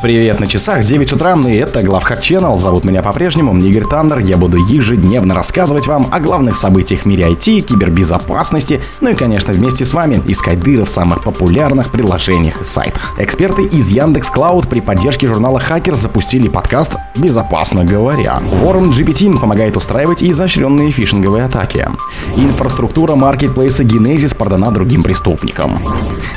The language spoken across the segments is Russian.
Привет на часах, 9 утра, и это Главхак Channel. Зовут меня по-прежнему Игорь Таннер. Я буду ежедневно рассказывать вам о главных событиях в мире IT, кибербезопасности, ну и, конечно, вместе с вами искать дыры в самых популярных приложениях и сайтах. Эксперты из Яндекс Клауд при поддержке журнала Хакер запустили подкаст «Безопасно говоря». Warren GPT помогает устраивать изощренные фишинговые атаки. Инфраструктура маркетплейса Genesis продана другим преступникам.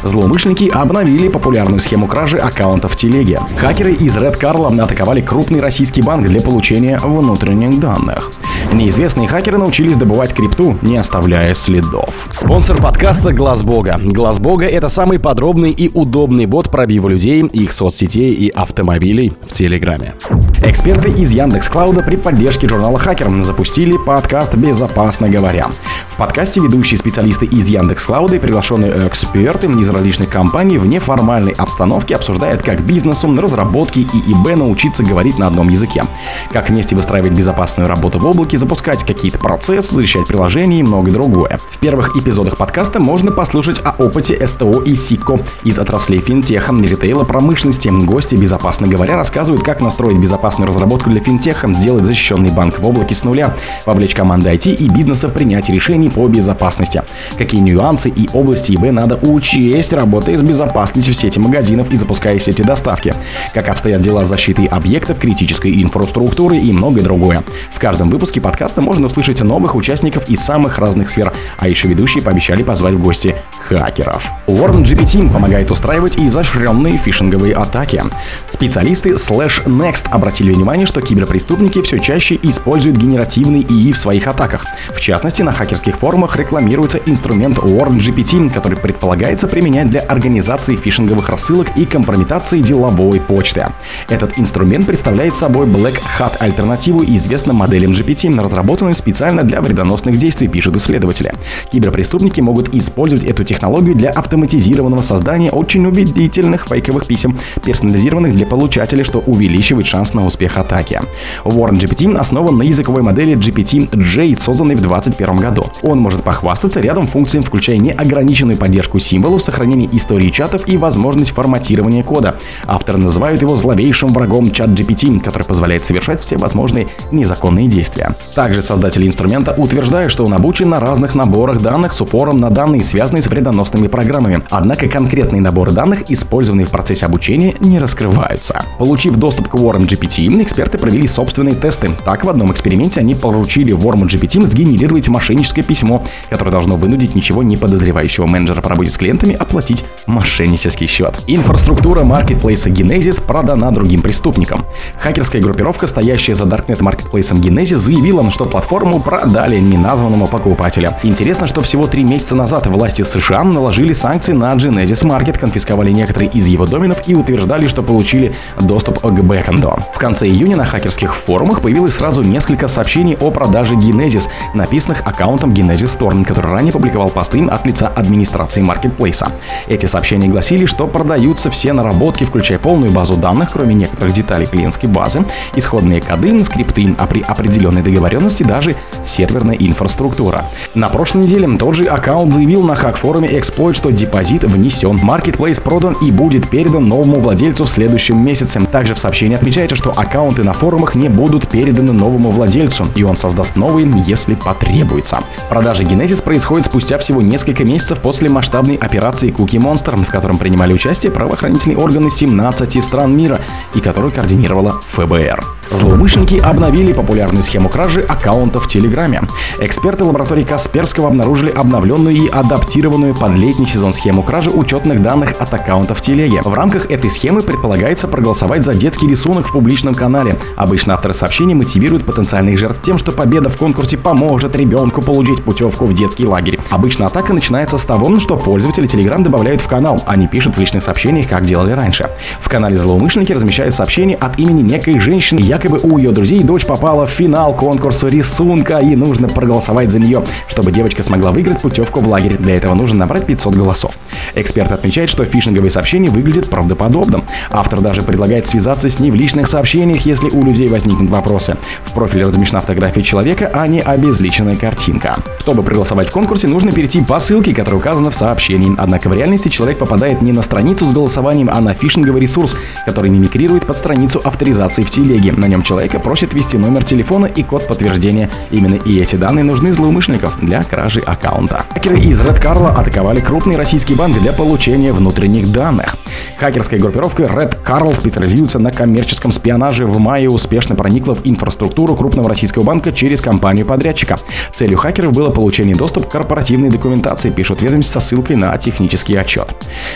Злоумышленники обновили популярную схему кражи аккаунтов в телеге. Хакеры из Red Carl атаковали крупный российский банк для получения внутренних данных. Неизвестные хакеры научились добывать крипту, не оставляя следов. Спонсор подкаста Глаз Бога. Глаз Бога это самый подробный и удобный бот пробива людей, их соцсетей и автомобилей в Телеграме. Эксперты из Яндекс Клауда при поддержке журнала Хакер запустили подкаст «Безопасно говоря». В подкасте ведущие специалисты из Яндекс Клауда и приглашенные эксперты из различных компаний в неформальной обстановке обсуждают, как бизнесу, разработке и ИБ научиться говорить на одном языке, как вместе выстраивать безопасную работу в облаке, запускать какие-то процессы, защищать приложения и многое другое. В первых эпизодах подкаста можно послушать о опыте СТО и СИКО из отраслей финтеха, ритейла, промышленности. Гости, безопасно говоря, рассказывают, как настроить безопасную разработку для финтеха, сделать защищенный банк в облаке с нуля, вовлечь команды IT и бизнеса в принятие решений по безопасности. Какие нюансы и области ИБ надо учесть, работая с безопасностью в сети магазинов и запуская сети доставки. Как обстоят дела с защитой объектов, критической инфраструктуры и многое другое. В каждом выпуске подкаста можно услышать новых участников из самых разных сфер, а еще ведущие пообещали позвать в гости хакеров. Warren GPT помогает устраивать изощренные фишинговые атаки. Специалисты Slash Next обратили внимание, что киберпреступники все чаще используют генеративный ИИ в своих атаках. В частности, на хакерских форумах рекламируется инструмент Warren GPT, который предполагается применять для организации фишинговых рассылок и компрометации деловой почты. Этот инструмент представляет собой Black Hat альтернативу известным моделям GPT, разработанную специально для вредоносных действий, пишут исследователи. Киберпреступники могут использовать эту технологию для автоматизированного создания очень убедительных фейковых писем, персонализированных для получателя, что увеличивает шанс на успех атаки. Warren GPT основан на языковой модели GPT-J, созданной в 2021 году. Он может похвастаться рядом функций, включая неограниченную поддержку символов, сохранение истории чатов и возможность форматирования кода. Авторы называют его зловейшим врагом чат GPT, который позволяет совершать все возможные незаконные действия. Также создатели инструмента утверждают, что он обучен на разных наборах данных с упором на данные, связанные с вредоносными программами. Однако конкретные наборы данных, использованные в процессе обучения, не раскрываются. Получив доступ к Warm GPT, эксперты провели собственные тесты. Так, в одном эксперименте они поручили Warm GPT сгенерировать мошенническое письмо, которое должно вынудить ничего не подозревающего менеджера по работе с клиентами оплатить мошеннический счет. Инфраструктура маркетплейса Genesis продана другим преступникам. Хакерская группировка, стоящая за Darknet маркетплейсом Genesis, заявила, что платформу продали неназванному покупателю. Интересно, что всего три месяца назад власти США наложили санкции на Genesis Market, конфисковали некоторые из его доменов и утверждали, что получили доступ к бэкэнду. В конце июня на хакерских форумах появилось сразу несколько сообщений о продаже Genesis, написанных аккаунтом Genesis Store, который ранее публиковал посты от лица администрации маркетплейса. Эти сообщения гласили, что продаются все наработки, включая полную базу данных, кроме некоторых деталей клиентской базы, исходные коды, скрипты, а при определенной договоренности даже серверная инфраструктура. На прошлой неделе тот же аккаунт заявил на хак-форуме Exploit, что депозит внесен, маркетплейс продан и будет передан новому владельцу в следующем месяце. Также в сообщении отмечается, что аккаунты на форумах не будут переданы новому владельцу, и он создаст новые, если потребуется. Продажа Genesis происходит спустя всего несколько месяцев после масштабной операции Cookie Monster, в котором принимали участие правоохранительные органы 17 стран мира и которую координировала ФБР. Злоумышленники обновили популярную схему кражи аккаунтов в Телеграме. Эксперты лаборатории Касперского обнаружили обновленную и адаптированную под летний сезон схему кражи учетных данных от аккаунтов в Телеге. В рамках этой схемы предполагается проголосовать за детский рисунок в публичном канале. Обычно авторы сообщений мотивируют потенциальных жертв тем, что победа в конкурсе поможет ребенку получить путевку в детский лагерь. Обычно атака начинается с того, что пользователи Telegram добавляют в канал, а не пишут в личных сообщениях, как делали раньше. В канале злоумышленники размещают сообщения от имени некой женщины, якобы Якобы у ее друзей дочь попала в финал конкурса рисунка и нужно проголосовать за нее, чтобы девочка смогла выиграть путевку в лагерь. Для этого нужно набрать 500 голосов. Эксперт отмечает, что фишинговые сообщения выглядят правдоподобным. Автор даже предлагает связаться с ней в личных сообщениях, если у людей возникнут вопросы. В профиле размещена фотография человека, а не обезличенная картинка. Чтобы проголосовать в конкурсе, нужно перейти по ссылке, которая указана в сообщении. Однако в реальности человек попадает не на страницу с голосованием, а на фишинговый ресурс, который мимикрирует под страницу авторизации в телеге. На нем человека просят ввести номер телефона и код подтверждения. Именно и эти данные нужны злоумышленников для кражи аккаунта. Хакеры из Red Carla атаковали крупный российский банк для получения внутренних данных. Хакерская группировка Red Carl специализируется на коммерческом шпионаже. В мае успешно проникла в инфраструктуру крупного российского банка через компанию-подрядчика. Целью хакеров было получение доступа к корпоративной документации, пишут ведомости со ссылкой на технический отчет.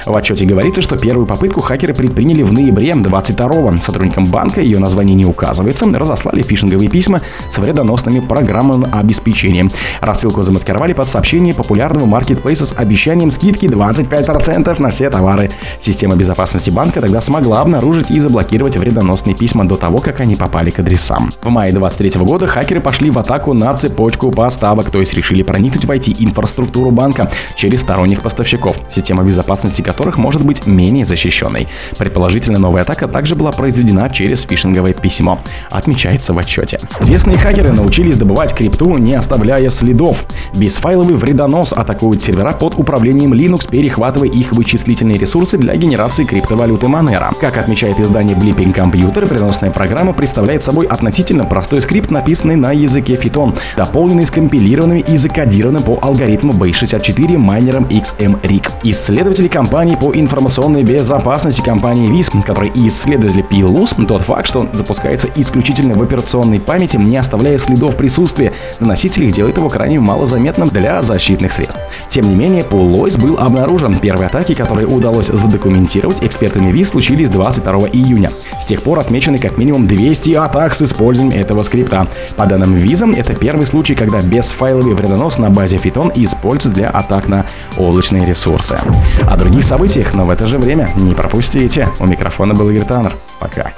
В отчете говорится, что первую попытку хакеры предприняли в ноябре 22-го. Сотрудникам банка, ее название не указывается, разослали фишинговые письма с вредоносными программным обеспечением. Рассылку замаскировали под сообщение популярного маркетплейса с обещанием скидки 25% на все товары. Система безопасности банка тогда смогла обнаружить и заблокировать вредоносные письма до того, как они попали к адресам. В мае 23 года хакеры пошли в атаку на цепочку поставок, то есть решили проникнуть в IT-инфраструктуру банка через сторонних поставщиков, система безопасности которых может быть менее защищенной. Предположительно, новая атака также была произведена через фишинговое письмо, отмечается в отчете. Известные хакеры научились добывать крипту, не оставляя следов. Бесфайловый вредонос атакует сервера под управлением Linux, перехватывая их вычислительные ресурсы для генерации криптовалюты Monero. Как отмечает издание Blipping Computer, вредоносная программа представляет собой относительно простой скрипт, написанный на языке Python, дополненный скомпилированным и закодированным по алгоритму Base64 майнером XMRIG. Исследователи компании по информационной безопасности компании WISP, которые исследовали PLUS, тот факт, что он запускается исключительно в операционной памяти, не оставляя следов присутствия на носителях, делает его крайне малозаметным для защитных средств. Тем не менее, Пулойс был обнаружен. Первые атаки, которые удалось задокументировать экспертами ВИС, случились 22 июня. С тех пор отмечены как минимум 200 атак с использованием этого скрипта. По данным Визам, это первый случай, когда бесфайловый вредонос на базе Python используют для атак на облачные ресурсы. О других событиях, но в это же время не пропустите. У микрофона был Игорь Таннер. Пока.